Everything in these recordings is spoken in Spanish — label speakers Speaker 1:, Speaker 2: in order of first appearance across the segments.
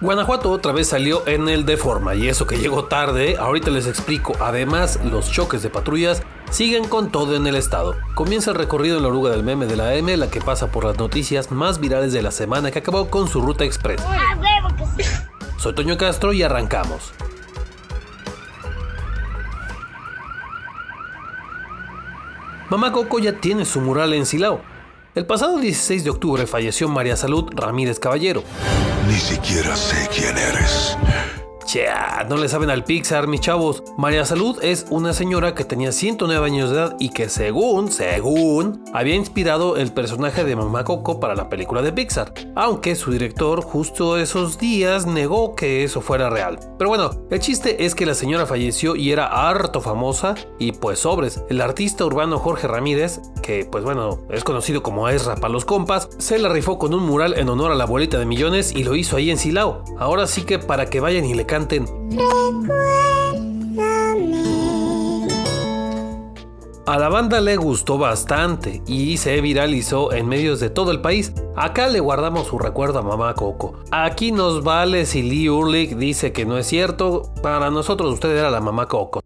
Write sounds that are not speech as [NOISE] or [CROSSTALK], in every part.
Speaker 1: Guanajuato otra vez salió en el de forma y eso que llegó tarde, ahorita les explico. Además, los choques de patrullas siguen con todo en el estado. Comienza el recorrido en la oruga del meme de la M, la que pasa por las noticias más virales de la semana que acabó con su ruta express. Soy Toño Castro y arrancamos. Mamá Coco ya tiene su mural en Silao. El pasado 16 de octubre falleció María Salud Ramírez Caballero.
Speaker 2: Ni siquiera sé quién eres.
Speaker 1: Chea, no le saben al Pixar, mis chavos. María Salud es una señora que tenía 109 años de edad y que según, según, había inspirado el personaje de Mamá Coco para la película de Pixar. Aunque su director justo esos días negó que eso fuera real. Pero bueno, el chiste es que la señora falleció y era harto famosa y pues sobres. El artista urbano Jorge Ramírez, que pues bueno, es conocido como Ezra para los compas, se la rifó con un mural en honor a la abuelita de millones y lo hizo ahí en Silao. Ahora sí que para que vayan y le a la banda le gustó bastante y se viralizó en medios de todo el país. Acá le guardamos su recuerdo a mamá Coco. Aquí nos vale si Lee Urlich dice que no es cierto. Para nosotros usted era la mamá Coco.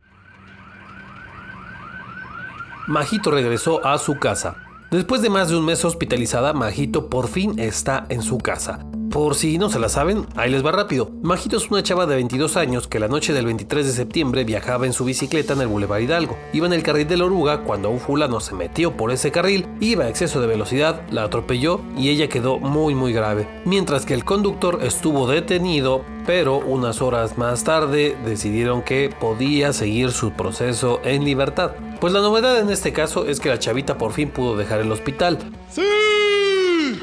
Speaker 1: Majito regresó a su casa. Después de más de un mes hospitalizada, Majito por fin está en su casa. Por si no se la saben, ahí les va rápido. Majito es una chava de 22 años que la noche del 23 de septiembre viajaba en su bicicleta en el Boulevard Hidalgo. Iba en el carril de la oruga cuando un fulano se metió por ese carril, iba a exceso de velocidad, la atropelló y ella quedó muy muy grave. Mientras que el conductor estuvo detenido, pero unas horas más tarde decidieron que podía seguir su proceso en libertad. Pues la novedad en este caso es que la chavita por fin pudo dejar el hospital.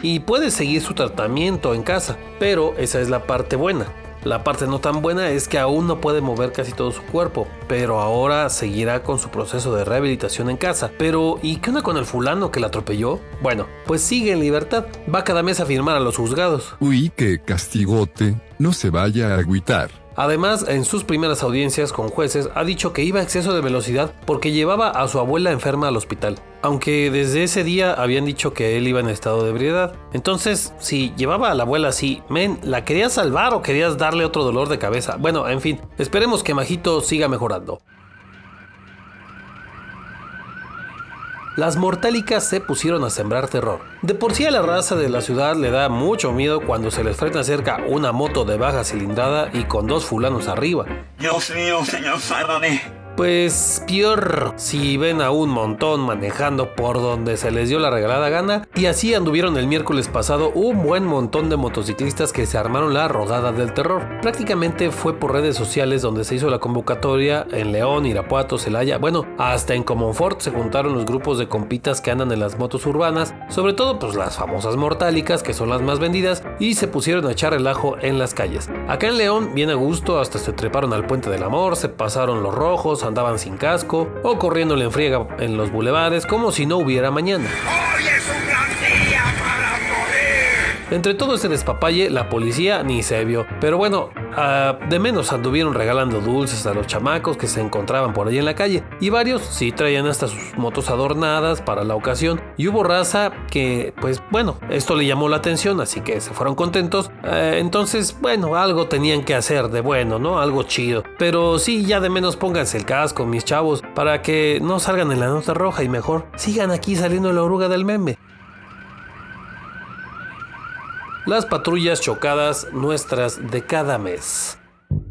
Speaker 1: Y puede seguir su tratamiento en casa, pero esa es la parte buena. La parte no tan buena es que aún no puede mover casi todo su cuerpo, pero ahora seguirá con su proceso de rehabilitación en casa. Pero, ¿y qué onda con el fulano que la atropelló? Bueno, pues sigue en libertad, va cada mes a firmar a los juzgados.
Speaker 3: Uy, que castigote, no se vaya a agüitar.
Speaker 1: Además, en sus primeras audiencias con jueces, ha dicho que iba a exceso de velocidad porque llevaba a su abuela enferma al hospital. Aunque desde ese día habían dicho que él iba en estado de ebriedad. Entonces, si llevaba a la abuela así, men, ¿la querías salvar o querías darle otro dolor de cabeza? Bueno, en fin, esperemos que Majito siga mejorando. Las mortálicas se pusieron a sembrar terror. De por sí a la raza de la ciudad le da mucho miedo cuando se les frena cerca una moto de baja cilindrada y con dos fulanos arriba.
Speaker 4: Dios mío, señor, sálvame.
Speaker 1: Pues peor si ven a un montón manejando por donde se les dio la regalada gana. Y así anduvieron el miércoles pasado un buen montón de motociclistas que se armaron la rodada del terror. Prácticamente fue por redes sociales donde se hizo la convocatoria en León, Irapuato, Celaya. Bueno, hasta en Comonfort se juntaron los grupos de compitas que andan en las motos urbanas. Sobre todo pues las famosas mortálicas que son las más vendidas. Y se pusieron a echar relajo en las calles. Acá en León, bien a gusto, hasta se treparon al puente del amor, se pasaron los rojos, andaban sin casco o corriendo en friega en los bulevares como si no hubiera mañana. Entre todo ese despapalle, la policía ni se vio. Pero bueno, ah, de menos anduvieron regalando dulces a los chamacos que se encontraban por ahí en la calle. Y varios sí traían hasta sus motos adornadas para la ocasión. Y hubo raza que, pues bueno, esto le llamó la atención, así que se fueron contentos. Eh, entonces, bueno, algo tenían que hacer de bueno, ¿no? Algo chido. Pero sí, ya de menos pónganse el casco, mis chavos, para que no salgan en la nota roja y mejor sigan aquí saliendo la oruga del meme las patrullas chocadas nuestras de cada mes.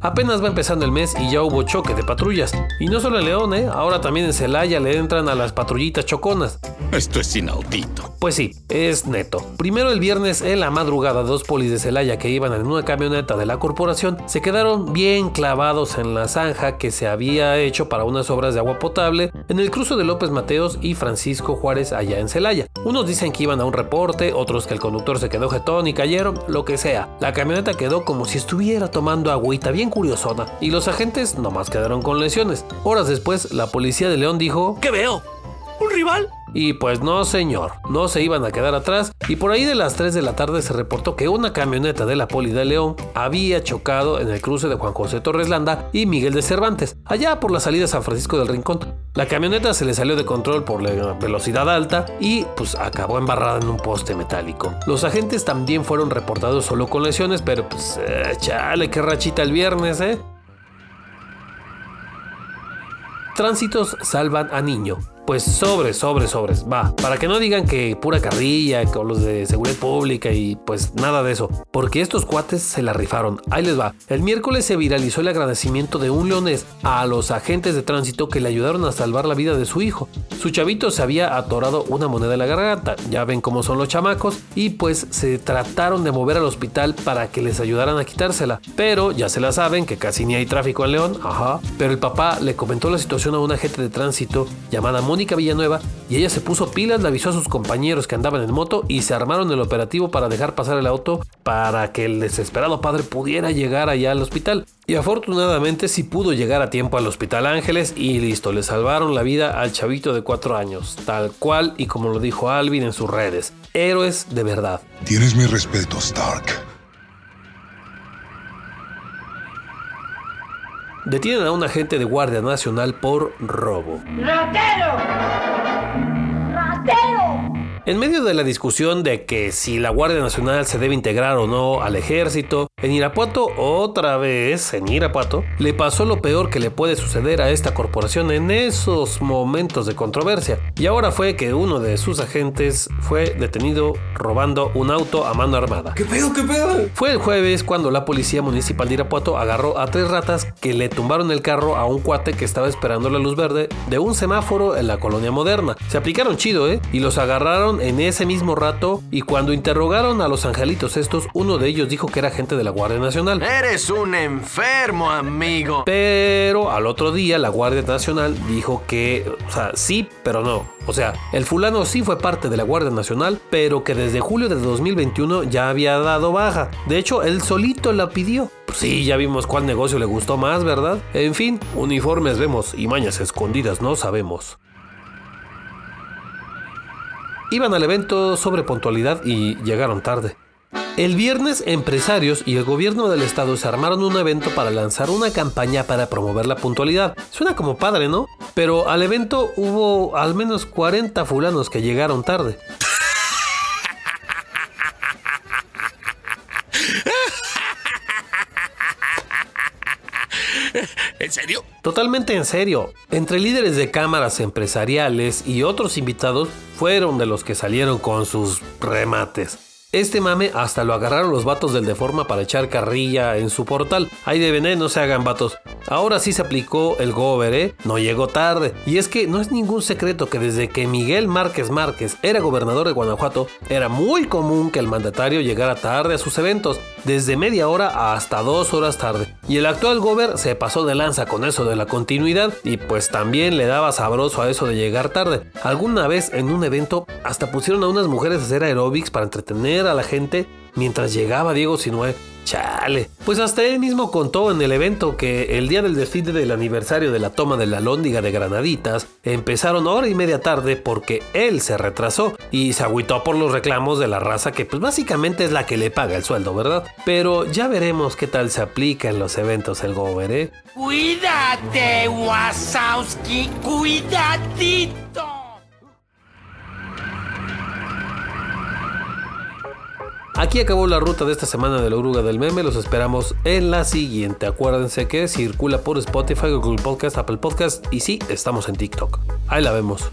Speaker 1: Apenas va empezando el mes y ya hubo choque de patrullas. Y no solo en León, ¿eh? ahora también en Celaya le entran a las patrullitas choconas.
Speaker 5: Esto es inaudito.
Speaker 1: Pues sí, es neto. Primero el viernes en la madrugada, dos polis de Celaya que iban en una camioneta de la corporación se quedaron bien clavados en la zanja que se había hecho para unas obras de agua potable en el cruce de López Mateos y Francisco Juárez allá en Celaya. Unos dicen que iban a un reporte, otros que el conductor se quedó jetón y cayeron, lo que sea. La camioneta quedó como si estuviera tomando agüita bien curiosona y los agentes nomás quedaron con lesiones. Horas después, la policía de León dijo:
Speaker 6: ¿Qué veo? ¿Un rival?
Speaker 1: Y pues no señor, no se iban a quedar atrás y por ahí de las 3 de la tarde se reportó que una camioneta de la Poli de León había chocado en el cruce de Juan José Torres Landa y Miguel de Cervantes, allá por la salida de San Francisco del Rincón. La camioneta se le salió de control por la velocidad alta y pues acabó embarrada en un poste metálico. Los agentes también fueron reportados solo con lesiones, pero pues eh, chale, qué rachita el viernes, ¿eh? Tránsitos salvan a niño pues sobres, sobres, sobres. Va, para que no digan que pura carrilla, con los de seguridad pública y pues nada de eso. Porque estos cuates se la rifaron. Ahí les va. El miércoles se viralizó el agradecimiento de un leonés a los agentes de tránsito que le ayudaron a salvar la vida de su hijo. Su chavito se había atorado una moneda en la garganta. Ya ven cómo son los chamacos. Y pues se trataron de mover al hospital para que les ayudaran a quitársela. Pero ya se la saben que casi ni hay tráfico en León. Ajá. Pero el papá le comentó la situación a un agente de tránsito llamada Villanueva y ella se puso pilas, le avisó a sus compañeros que andaban en moto y se armaron el operativo para dejar pasar el auto para que el desesperado padre pudiera llegar allá al hospital. Y afortunadamente sí pudo llegar a tiempo al Hospital Ángeles y listo, le salvaron la vida al chavito de cuatro años, tal cual y como lo dijo Alvin en sus redes. Héroes de verdad.
Speaker 2: Tienes mi respeto, Stark.
Speaker 1: Detienen a un agente de Guardia Nacional por robo.
Speaker 6: ¡Ratero! ¡Ratero!
Speaker 1: En medio de la discusión de que si la Guardia Nacional se debe integrar o no al ejército, en Irapuato, otra vez, en Irapuato, le pasó lo peor que le puede suceder a esta corporación en esos momentos de controversia. Y ahora fue que uno de sus agentes fue detenido robando un auto a mano armada.
Speaker 7: ¿Qué pedo, qué pedo?
Speaker 1: Fue el jueves cuando la policía municipal de Irapuato agarró a tres ratas que le tumbaron el carro a un cuate que estaba esperando la luz verde de un semáforo en la colonia moderna. Se aplicaron chido, ¿eh? Y los agarraron en ese mismo rato y cuando interrogaron a los angelitos estos, uno de ellos dijo que era agente de la Guardia Nacional.
Speaker 7: Eres un enfermo, amigo.
Speaker 1: Pero al otro día la Guardia Nacional dijo que, o sea, sí, pero no. O sea, el fulano sí fue parte de la Guardia Nacional, pero que desde julio de 2021 ya había dado baja. De hecho, él solito la pidió. Sí, ya vimos cuál negocio le gustó más, ¿verdad? En fin, uniformes vemos y mañas escondidas no sabemos. Iban al evento sobre puntualidad y llegaron tarde. El viernes, empresarios y el gobierno del estado se armaron un evento para lanzar una campaña para promover la puntualidad. Suena como padre, ¿no? Pero al evento hubo al menos 40 fulanos que llegaron tarde. [LAUGHS]
Speaker 5: ¿En serio?
Speaker 1: Totalmente en serio. Entre líderes de cámaras empresariales y otros invitados fueron de los que salieron con sus remates. Este mame hasta lo agarraron los vatos del Deforma para echar carrilla en su portal. Ahí de veneno, no se hagan vatos. Ahora sí se aplicó el gober, ¿eh? No llegó tarde. Y es que no es ningún secreto que desde que Miguel Márquez Márquez era gobernador de Guanajuato, era muy común que el mandatario llegara tarde a sus eventos, desde media hora hasta dos horas tarde. Y el actual gober se pasó de lanza con eso de la continuidad y pues también le daba sabroso a eso de llegar tarde. Alguna vez en un evento hasta pusieron a unas mujeres a hacer aeróbics para a la gente mientras llegaba Diego Sinue. Chale. Pues hasta él mismo contó en el evento que el día del desfile del aniversario de la toma de la Lóndiga de Granaditas empezaron hora y media tarde porque él se retrasó y se agüitó por los reclamos de la raza que pues básicamente es la que le paga el sueldo, ¿verdad? Pero ya veremos qué tal se aplica en los eventos el gober, ¿eh?
Speaker 8: Cuídate, Wasowski, cuidadito.
Speaker 1: Aquí acabó la ruta de esta semana de la oruga del meme. Los esperamos en la siguiente. Acuérdense que circula por Spotify, Google Podcast, Apple Podcast y sí, estamos en TikTok. Ahí la vemos.